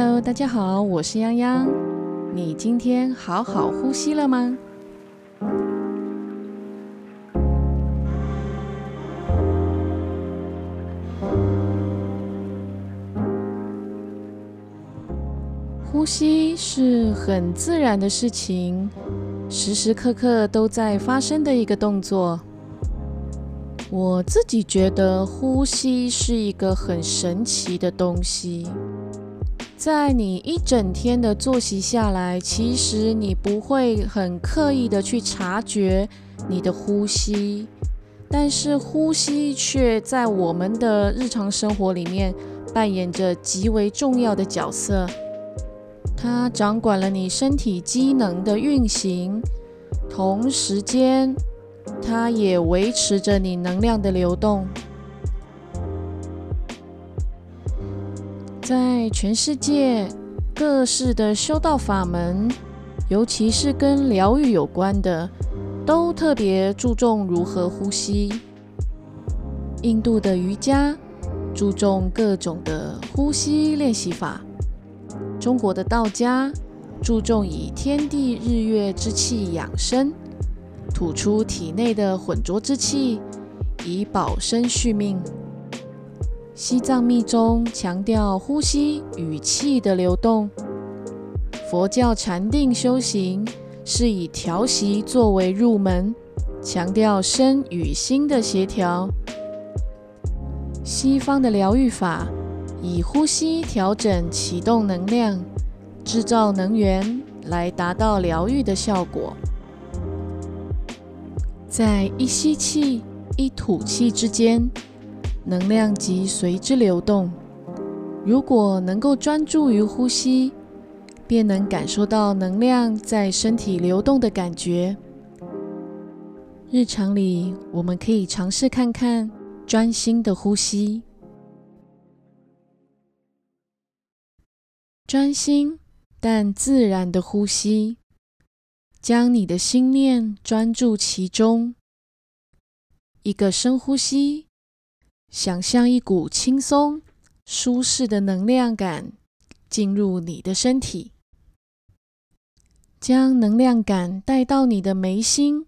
Hello，大家好，我是泱泱。你今天好好呼吸了吗？呼吸是很自然的事情，时时刻刻都在发生的一个动作。我自己觉得呼吸是一个很神奇的东西。在你一整天的作息下来，其实你不会很刻意的去察觉你的呼吸，但是呼吸却在我们的日常生活里面扮演着极为重要的角色。它掌管了你身体机能的运行，同时间，它也维持着你能量的流动。在全世界各式的修道法门，尤其是跟疗愈有关的，都特别注重如何呼吸。印度的瑜伽注重各种的呼吸练习法。中国的道家注重以天地日月之气养生，吐出体内的浑浊之气，以保身续命。西藏密宗强调呼吸与气的流动。佛教禅定修行是以调息作为入门，强调身与心的协调。西方的疗愈法。以呼吸调整、启动能量、制造能源，来达到疗愈的效果。在一吸气、一吐气之间，能量即随之流动。如果能够专注于呼吸，便能感受到能量在身体流动的感觉。日常里，我们可以尝试看看专心的呼吸。专心但自然的呼吸，将你的心念专注其中。一个深呼吸，想象一股轻松、舒适的能量感进入你的身体，将能量感带到你的眉心，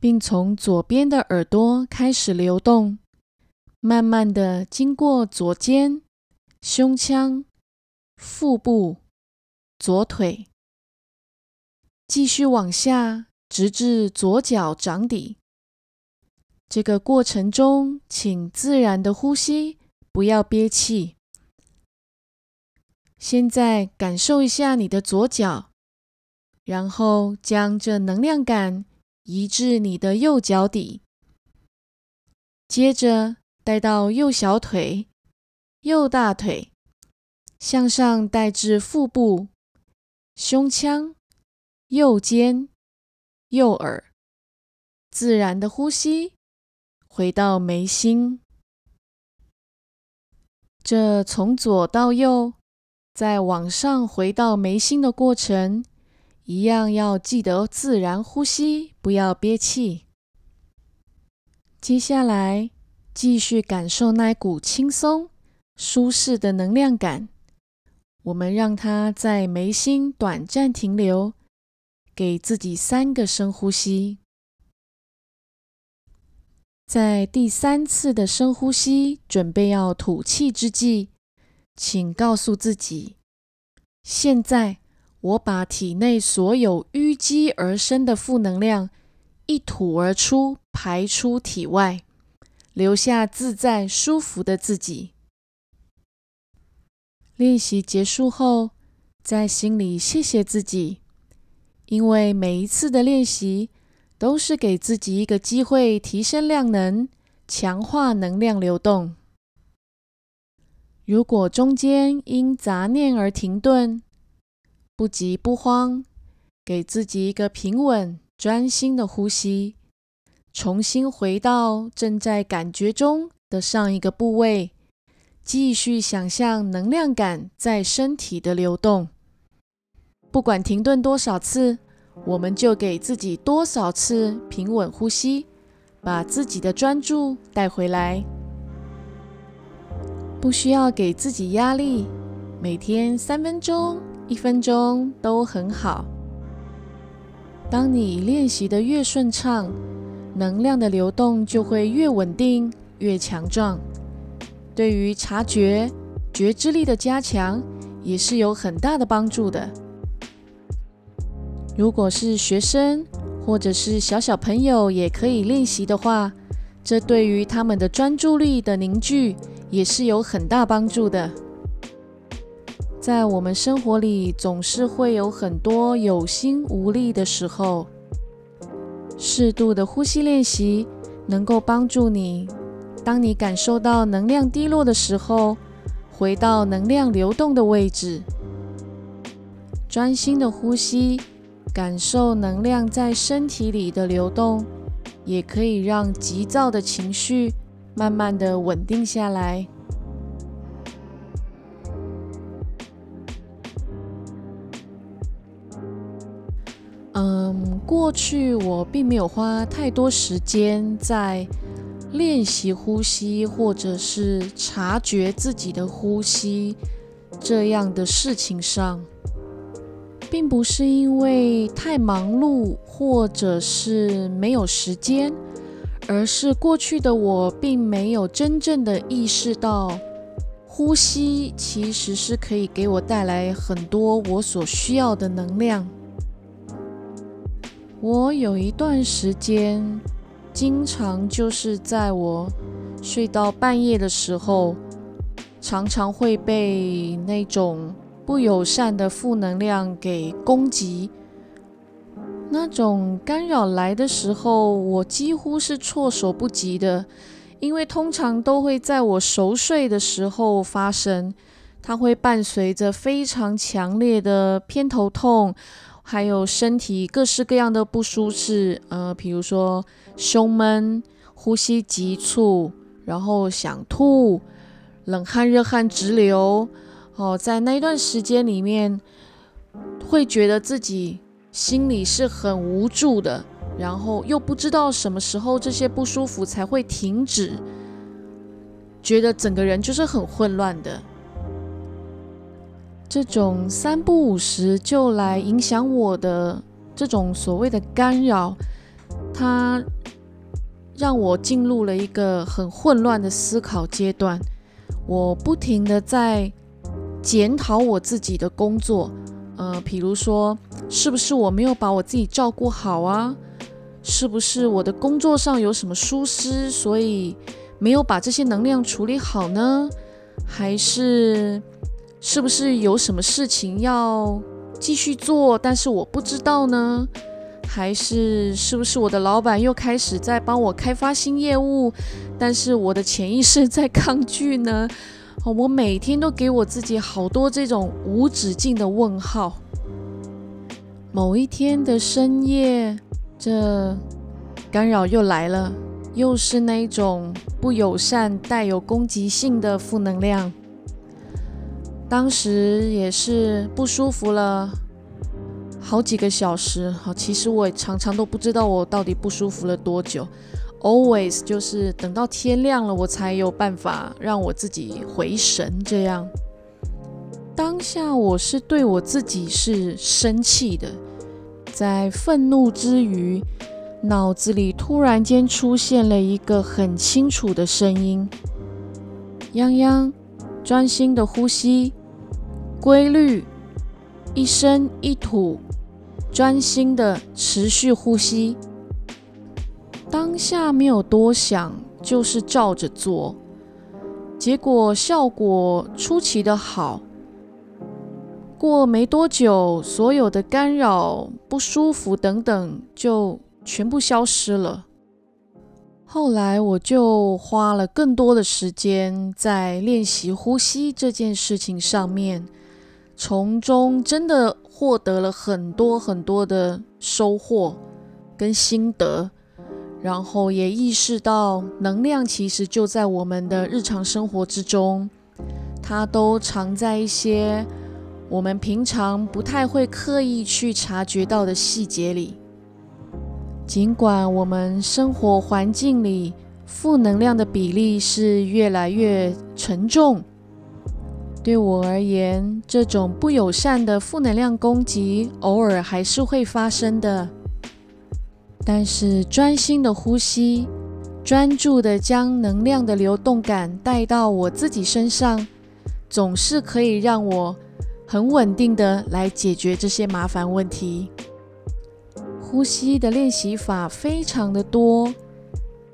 并从左边的耳朵开始流动，慢慢的经过左肩、胸腔。腹部、左腿，继续往下，直至左脚掌底。这个过程中，请自然的呼吸，不要憋气。现在感受一下你的左脚，然后将这能量感移至你的右脚底，接着带到右小腿、右大腿。向上带至腹部、胸腔、右肩、右耳，自然的呼吸，回到眉心。这从左到右，再往上回到眉心的过程，一样要记得自然呼吸，不要憋气。接下来，继续感受那股轻松、舒适的能量感。我们让它在眉心短暂停留，给自己三个深呼吸。在第三次的深呼吸准备要吐气之际，请告诉自己：现在我把体内所有淤积而生的负能量一吐而出，排出体外，留下自在舒服的自己。练习结束后，在心里谢谢自己，因为每一次的练习都是给自己一个机会，提升量能，强化能量流动。如果中间因杂念而停顿，不急不慌，给自己一个平稳、专心的呼吸，重新回到正在感觉中的上一个部位。继续想象能量感在身体的流动，不管停顿多少次，我们就给自己多少次平稳呼吸，把自己的专注带回来。不需要给自己压力，每天三分钟、一分钟都很好。当你练习的越顺畅，能量的流动就会越稳定、越强壮。对于察觉、觉知力的加强，也是有很大的帮助的。如果是学生或者是小小朋友也可以练习的话，这对于他们的专注力的凝聚也是有很大帮助的。在我们生活里，总是会有很多有心无力的时候，适度的呼吸练习能够帮助你。当你感受到能量低落的时候，回到能量流动的位置，专心的呼吸。感受能量在身体里的流动，也可以让急躁的情绪慢慢的稳定下来。嗯，过去我并没有花太多时间在练习呼吸，或者是察觉自己的呼吸这样的事情上。并不是因为太忙碌，或者是没有时间，而是过去的我并没有真正的意识到，呼吸其实是可以给我带来很多我所需要的能量。我有一段时间，经常就是在我睡到半夜的时候，常常会被那种。不友善的负能量给攻击，那种干扰来的时候，我几乎是措手不及的，因为通常都会在我熟睡的时候发生。它会伴随着非常强烈的偏头痛，还有身体各式各样的不舒适，呃，比如说胸闷、呼吸急促，然后想吐、冷汗、热汗直流。哦，在那一段时间里面，会觉得自己心里是很无助的，然后又不知道什么时候这些不舒服才会停止，觉得整个人就是很混乱的。这种三不五时就来影响我的这种所谓的干扰，它让我进入了一个很混乱的思考阶段，我不停的在。检讨我自己的工作，呃，比如说，是不是我没有把我自己照顾好啊？是不是我的工作上有什么疏失，所以没有把这些能量处理好呢？还是是不是有什么事情要继续做，但是我不知道呢？还是是不是我的老板又开始在帮我开发新业务，但是我的潜意识在抗拒呢？我每天都给我自己好多这种无止境的问号。某一天的深夜，这干扰又来了，又是那种不友善、带有攻击性的负能量。当时也是不舒服了好几个小时。好，其实我也常常都不知道我到底不舒服了多久。Always 就是等到天亮了，我才有办法让我自己回神。这样，当下我是对我自己是生气的，在愤怒之余，脑子里突然间出现了一个很清楚的声音：泱泱，专心的呼吸，规律，一深一吐，专心的持续呼吸。当下没有多想，就是照着做，结果效果出奇的好。过没多久，所有的干扰、不舒服等等就全部消失了。后来我就花了更多的时间在练习呼吸这件事情上面，从中真的获得了很多很多的收获跟心得。然后也意识到，能量其实就在我们的日常生活之中，它都藏在一些我们平常不太会刻意去察觉到的细节里。尽管我们生活环境里负能量的比例是越来越沉重，对我而言，这种不友善的负能量攻击偶尔还是会发生的。但是专心的呼吸，专注的将能量的流动感带到我自己身上，总是可以让我很稳定的来解决这些麻烦问题。呼吸的练习法非常的多。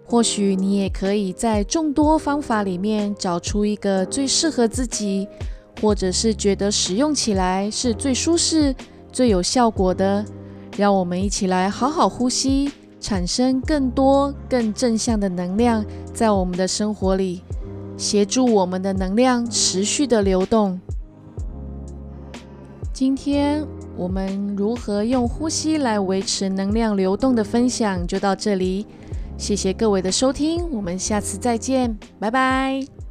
或许你也可以在众多方法里面找出一个最适合自己，或者是觉得使用起来是最舒适、最有效果的。让我们一起来好好呼吸，产生更多更正向的能量，在我们的生活里，协助我们的能量持续的流动。今天我们如何用呼吸来维持能量流动的分享就到这里。谢谢各位的收听，我们下次再见，拜拜。